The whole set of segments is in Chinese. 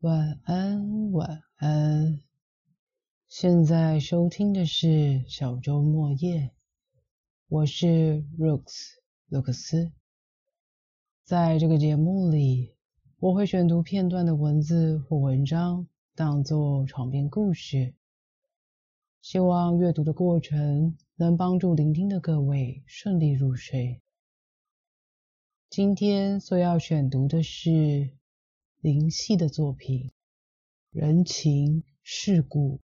晚安，晚安。现在收听的是小周末夜，我是 Rooks 卢克斯。在这个节目里，我会选读片段的文字或文章，当做床边故事。希望阅读的过程能帮助聆听的各位顺利入睡。今天所要选读的是林夕的作品《人情世故》。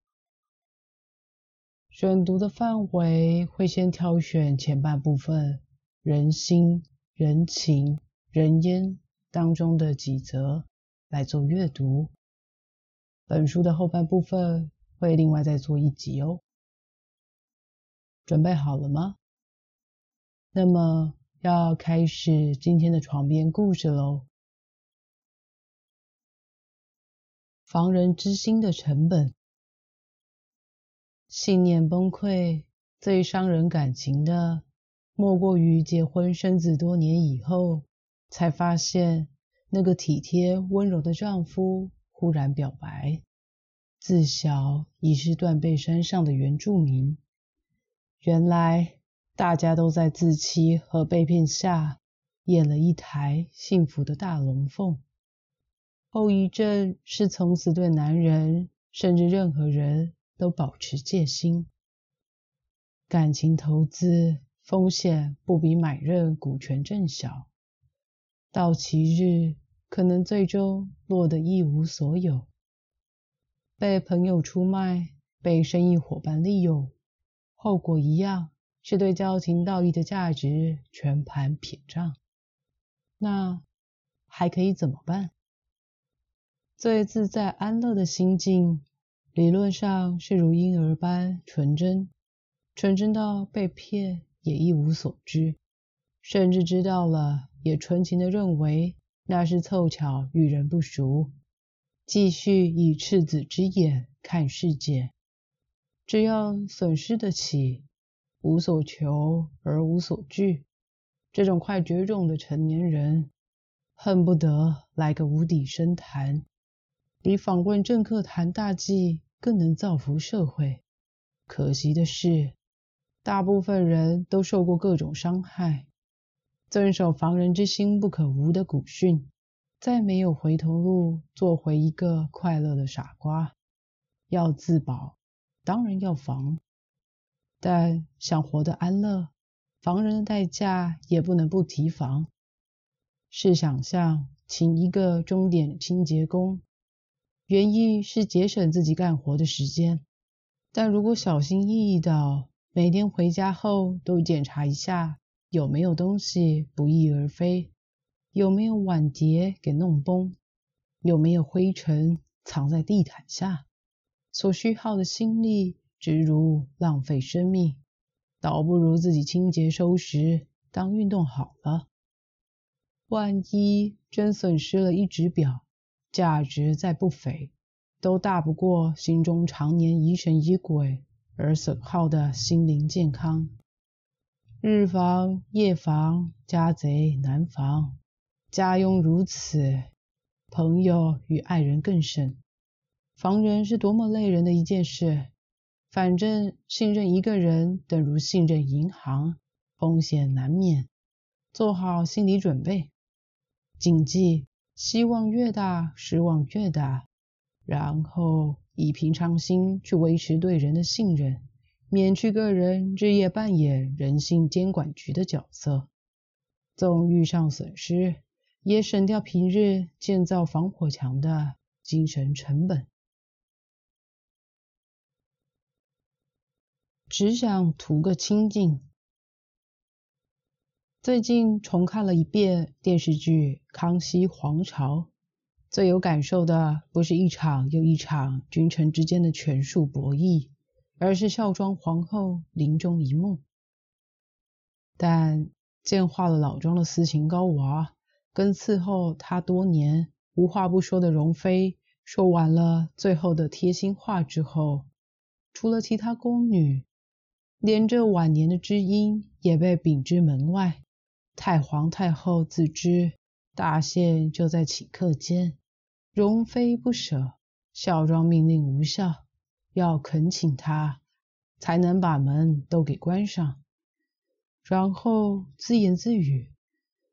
选读的范围会先挑选前半部分“人心、人情、人烟”当中的几则来做阅读。本书的后半部分会另外再做一集哦。准备好了吗？那么。要开始今天的床边故事喽。防人之心的成本，信念崩溃最伤人感情的，莫过于结婚生子多年以后，才发现那个体贴温柔的丈夫忽然表白，自小已是断背山上的原住民，原来。大家都在自欺和被骗下演了一台幸福的大龙凤。后遗症是从此对男人甚至任何人都保持戒心。感情投资风险不比买任股权证小，到期日可能最终落得一无所有。被朋友出卖，被生意伙伴利用，后果一样。是对交情道义的价值全盘撇账，那还可以怎么办？最自在安乐的心境，理论上是如婴儿般纯真，纯真到被骗也一无所知，甚至知道了也纯情的认为那是凑巧与人不熟，继续以赤子之眼看世界，只要损失得起。无所求而无所惧，这种快绝种的成年人，恨不得来个无底深潭，比访问政客谈大计更能造福社会。可惜的是，大部分人都受过各种伤害，遵守防人之心不可无的古训，再没有回头路，做回一个快乐的傻瓜。要自保，当然要防。但想活得安乐，防人的代价也不能不提防。试想象，请一个钟点清洁工，原意是节省自己干活的时间，但如果小心翼翼的每天回家后都检查一下有没有东西不翼而飞，有没有碗碟给弄崩，有没有灰尘藏在地毯下，所需耗的心力。直如浪费生命，倒不如自己清洁收拾当运动好了。万一真损失了一只表，价值再不菲，都大不过心中常年疑神疑鬼而损耗的心灵健康。日防夜防，家贼难防。家佣如此，朋友与爱人更甚。防人是多么累人的一件事。反正信任一个人等如信任银行，风险难免，做好心理准备。谨记，希望越大，失望越大。然后以平常心去维持对人的信任，免去个人日夜扮演人性监管局的角色。纵遇上损失，也省掉平日建造防火墙的精神成本。只想图个清静。最近重看了一遍电视剧《康熙皇朝》，最有感受的不是一场又一场君臣之间的权术博弈，而是孝庄皇后临终一幕。但见化了老庄的私情高娃，跟伺候他多年无话不说的容妃说完了最后的贴心话之后，除了其他宫女。连这晚年的知音也被贬之门外。太皇太后自知大限就在顷刻间，容妃不舍，孝庄命令无效，要恳请他，才能把门都给关上。然后自言自语，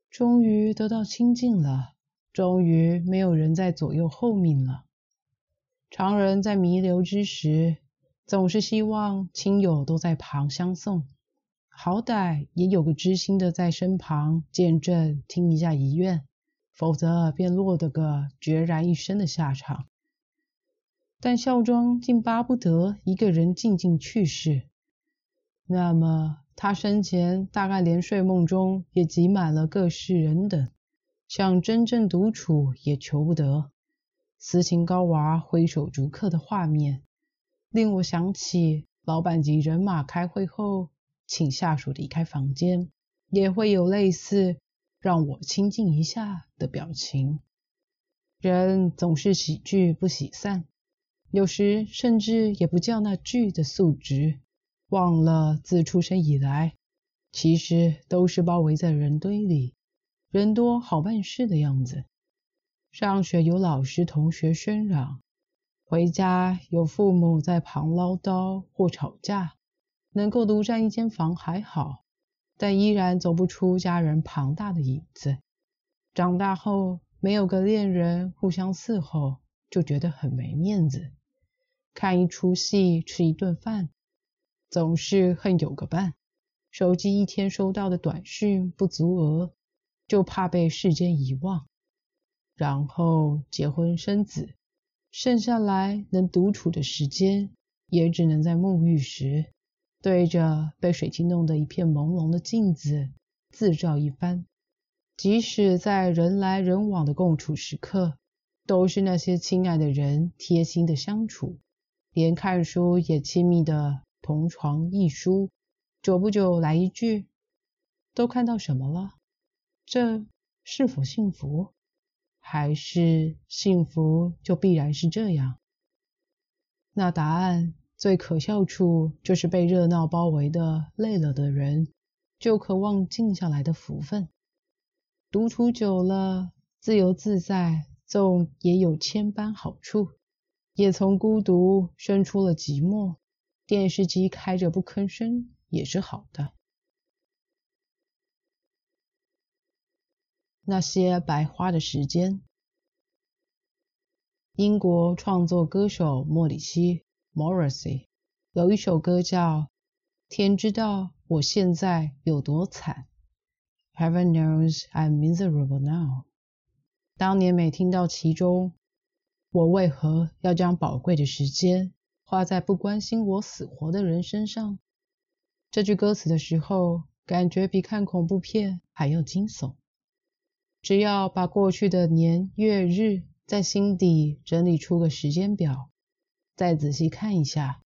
终于得到清净了，终于没有人在左右候命了。常人在弥留之时，总是希望亲友都在旁相送，好歹也有个知心的在身旁见证听一下遗愿，否则便落得个孑然一身的下场。但孝庄竟巴不得一个人静静去世，那么他生前大概连睡梦中也挤满了各式人等，想真正独处也求不得。斯琴高娃挥手逐客的画面，令我想起老板级人马开会后，请下属离开房间，也会有类似“让我清静一下”的表情。人总是喜聚不喜散，有时甚至也不叫那聚的素质，忘了自出生以来，其实都是包围在人堆里，人多好办事的样子。上学有老师同学喧嚷，回家有父母在旁唠叨或吵架，能够独占一间房还好，但依然走不出家人庞大的影子。长大后没有个恋人互相伺候，就觉得很没面子。看一出戏，吃一顿饭，总是恨有个伴。手机一天收到的短讯不足额，就怕被世间遗忘。然后结婚生子，剩下来能独处的时间，也只能在沐浴时，对着被水晶弄得一片朦胧的镜子自照一番。即使在人来人往的共处时刻，都是那些亲爱的人贴心的相处，连看书也亲密的同床异书，久不久来一句：“都看到什么了？这是否幸福？”还是幸福就必然是这样？那答案最可笑处，就是被热闹包围的累了的人，就渴望静下来的福分。独处久了，自由自在，纵也有千般好处，也从孤独生出了寂寞。电视机开着不吭声，也是好的。那些白花的时间。英国创作歌手莫里希 （Morrissey） 有一首歌叫《天知道我现在有多惨》，Heaven knows I'm miserable now。当年每听到其中“我为何要将宝贵的时间花在不关心我死活的人身上”这句歌词的时候，感觉比看恐怖片还要惊悚。只要把过去的年月日在心底整理出个时间表，再仔细看一下，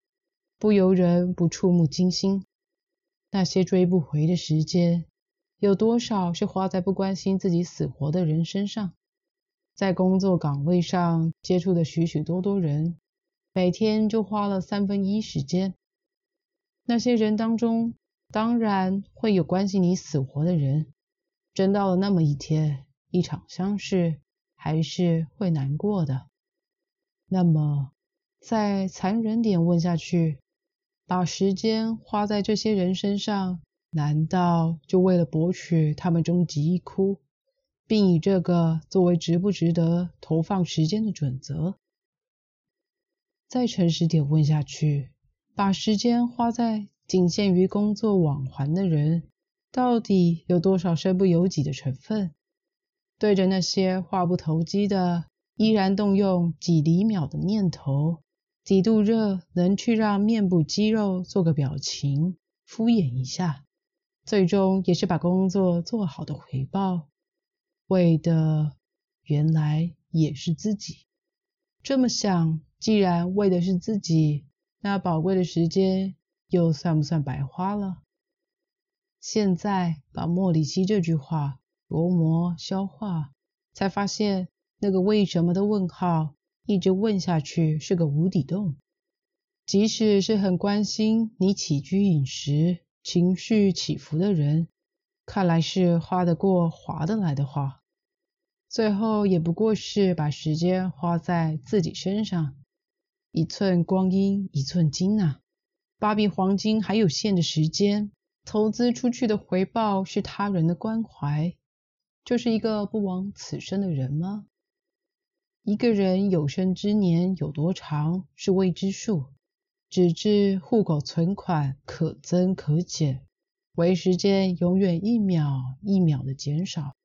不由人不触目惊心。那些追不回的时间，有多少是花在不关心自己死活的人身上？在工作岗位上接触的许许多多人，每天就花了三分一时间。那些人当中，当然会有关心你死活的人。真到了那么一天。一场相识还是会难过的。那么，再残忍点问下去，把时间花在这些人身上，难道就为了博取他们终极一哭，并以这个作为值不值得投放时间的准则？再诚实点问下去，把时间花在仅限于工作往还的人，到底有多少身不由己的成分？对着那些话不投机的，依然动用几厘秒的念头，几度热能去让面部肌肉做个表情，敷衍一下，最终也是把工作做好的回报，为的原来也是自己。这么想，既然为的是自己，那宝贵的时间又算不算白花了？现在把莫里西这句话。琢磨消化，才发现那个为什么的问号一直问下去是个无底洞。即使是很关心你起居饮食、情绪起伏的人，看来是花得过划得来的话，最后也不过是把时间花在自己身上。一寸光阴一寸金啊，把比黄金还有限的时间，投资出去的回报是他人的关怀，就是一个不枉此生的人吗？一个人有生之年有多长是未知数，只知户口存款可增可减。为时间永远一秒一秒的减少，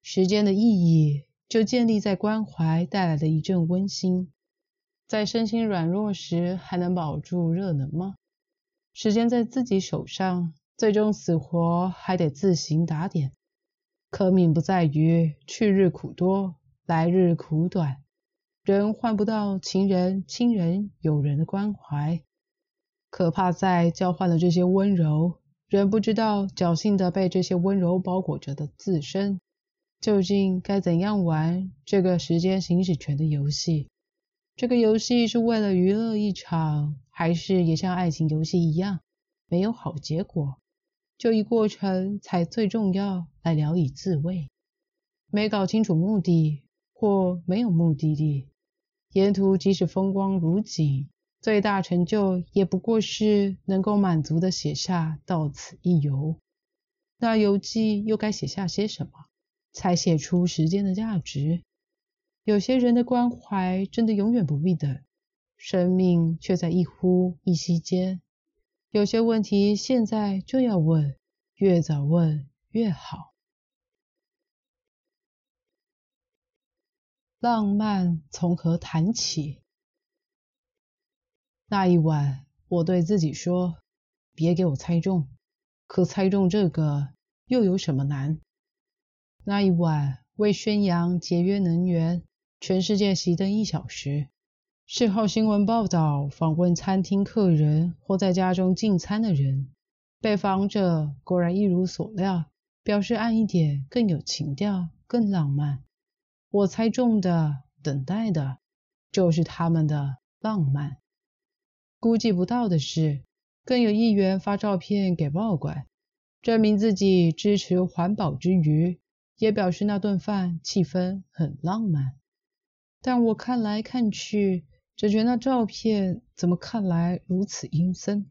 时间的意义就建立在关怀带来的一阵温馨。在身心软弱时，还能保住热能吗？时间在自己手上，最终死活还得自行打点。可命不在于去日苦多，来日苦短，人换不到情人、亲人、友人的关怀，可怕在交换了这些温柔。人不知道侥幸的被这些温柔包裹着的自身，究竟该怎样玩这个时间行使权的游戏？这个游戏是为了娱乐一场，还是也像爱情游戏一样没有好结果？就以过程才最重要来聊以自慰。没搞清楚目的，或没有目的地，沿途即使风光如锦。最大成就也不过是能够满足的写下“到此一游”。那游记又该写下些什么，才写出时间的价值？有些人的关怀真的永远不必等，生命却在一呼一吸间。有些问题现在就要问，越早问越好。浪漫从何谈起？那一晚，我对自己说：“别给我猜中，可猜中这个又有什么难？”那一晚，为宣扬节约能源，全世界熄灯一小时。事后新闻报道访问餐厅客人或在家中进餐的人，被访者果然一如所料，表示暗一点更有情调、更浪漫。我猜中的、等待的，就是他们的浪漫。估计不到的是，更有议员发照片给报馆，证明自己支持环保之余，也表示那顿饭气氛很浪漫。但我看来看去，只觉那照片怎么看来如此阴森。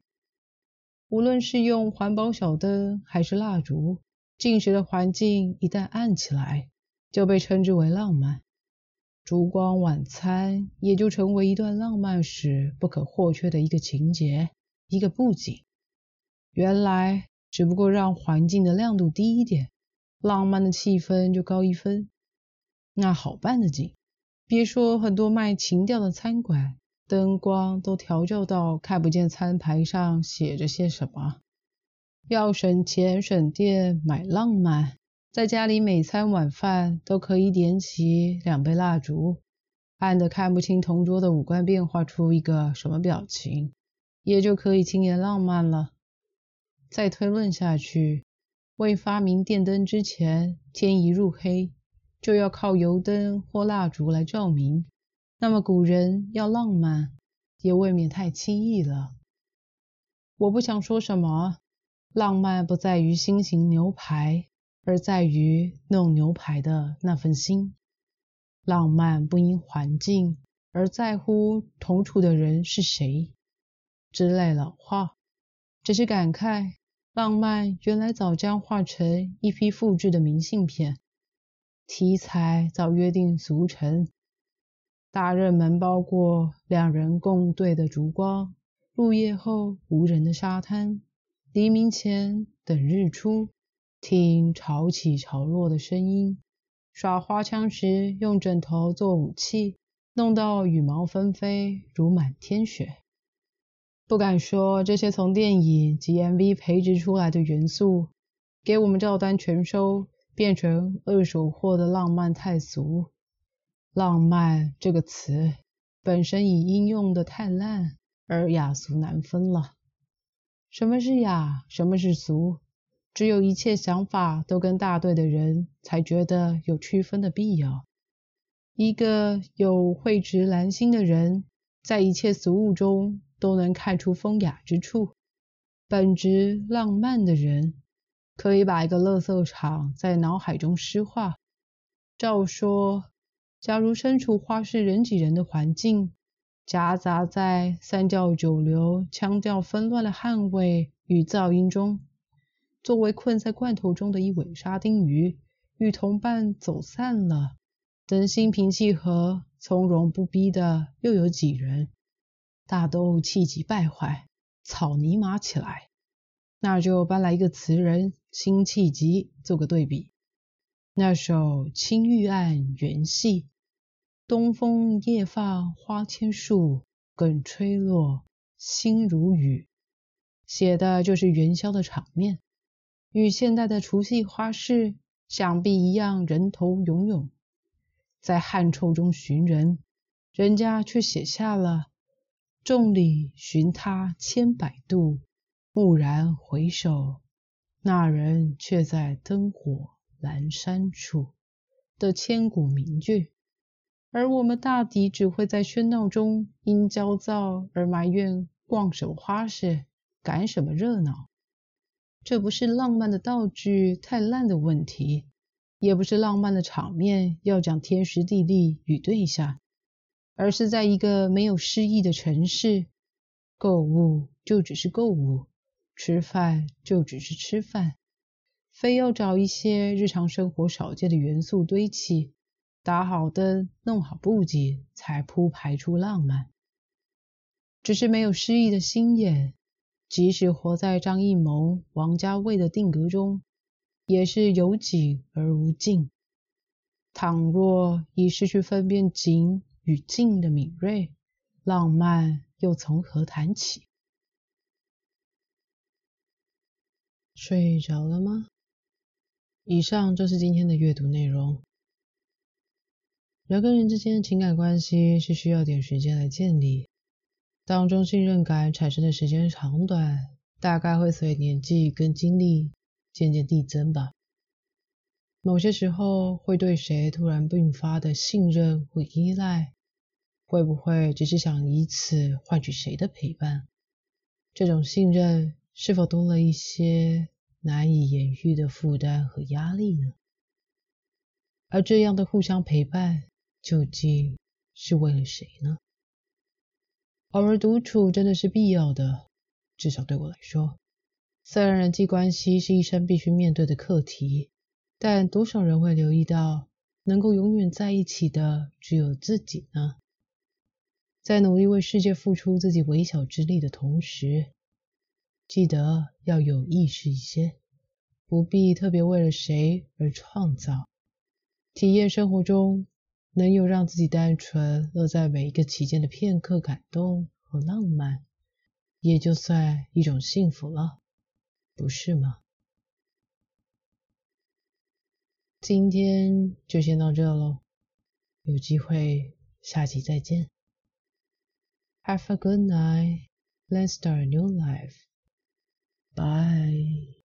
无论是用环保小灯还是蜡烛，进食的环境一旦暗起来，就被称之为浪漫。烛光晚餐也就成为一段浪漫史不可或缺的一个情节，一个布景。原来只不过让环境的亮度低一点，浪漫的气氛就高一分。那好办的紧，别说很多卖情调的餐馆，灯光都调教到看不见餐牌上写着些什么。要省钱省电买浪漫。在家里每餐晚饭都可以点起两杯蜡烛，暗得看不清同桌的五官变化出一个什么表情，也就可以轻言浪漫了。再推论下去，未发明电灯之前，天一入黑就要靠油灯或蜡烛来照明，那么古人要浪漫也未免太轻易了。我不想说什么，浪漫不在于新型牛排。而在于弄牛排的那份心，浪漫不因环境，而在乎同处的人是谁。之类老话，只是感慨，浪漫原来早将化成一批复制的明信片，题材早约定俗成。大热门包括两人共对的烛光，入夜后无人的沙滩，黎明前等日出。听潮起潮落的声音，耍花枪时用枕头做武器，弄到羽毛纷飞如满天雪。不敢说这些从电影及 MV 培植出来的元素，给我们照单全收变成二手货的浪漫太俗。浪漫这个词本身已应用的太烂，而雅俗难分了。什么是雅？什么是俗？只有一切想法都跟大队的人，才觉得有区分的必要。一个有慧直兰心的人，在一切俗物中都能看出风雅之处。本质浪漫的人，可以把一个垃圾场在脑海中诗化，照说，假如身处花市人挤人的环境，夹杂在三教九流、腔调纷乱的汗味与噪音中，作为困在罐头中的一尾沙丁鱼，与同伴走散了，等心平气和、从容不逼的又有几人，大都气急败坏、草泥马起来。那就搬来一个词人辛弃疾做个对比，那首《青玉案元夕》。东风夜放花千树，更吹落，星如雨。写的就是元宵的场面，与现代的除夕花市想必一样，人头涌涌，在汗臭中寻人，人家却写下了“众里寻他千百度，蓦然回首，那人却在灯火阑珊处”的千古名句。而我们大抵只会在喧闹中因焦躁而埋怨逛什么花市、赶什么热闹。这不是浪漫的道具太烂的问题，也不是浪漫的场面要讲天时地利与对象，而是在一个没有诗意的城市，购物就只是购物，吃饭就只是吃饭，非要找一些日常生活少见的元素堆砌。打好灯，弄好布景，才铺排出浪漫。只是没有诗意的心眼，即使活在张艺谋、王家卫的定格中，也是有景而无境。倘若已失去分辨景与境的敏锐，浪漫又从何谈起？睡着了吗？以上就是今天的阅读内容。人跟人之间的情感关系是需要点时间来建立，当中信任感产生的时间长短，大概会随年纪跟经历渐渐递增吧。某些时候会对谁突然迸发的信任或依赖，会不会只是想以此换取谁的陪伴？这种信任是否多了一些难以言喻的负担和压力呢？而这样的互相陪伴。究竟是为了谁呢？偶尔独处真的是必要的，至少对我来说。虽然人际关系是一生必须面对的课题，但多少人会留意到，能够永远在一起的只有自己呢？在努力为世界付出自己微小之力的同时，记得要有意识一些，不必特别为了谁而创造，体验生活中。能有让自己单纯乐在每一个期间的片刻感动和浪漫，也就算一种幸福了，不是吗？今天就先到这喽，有机会下集再见。Have a good night. Let's start a new life. Bye.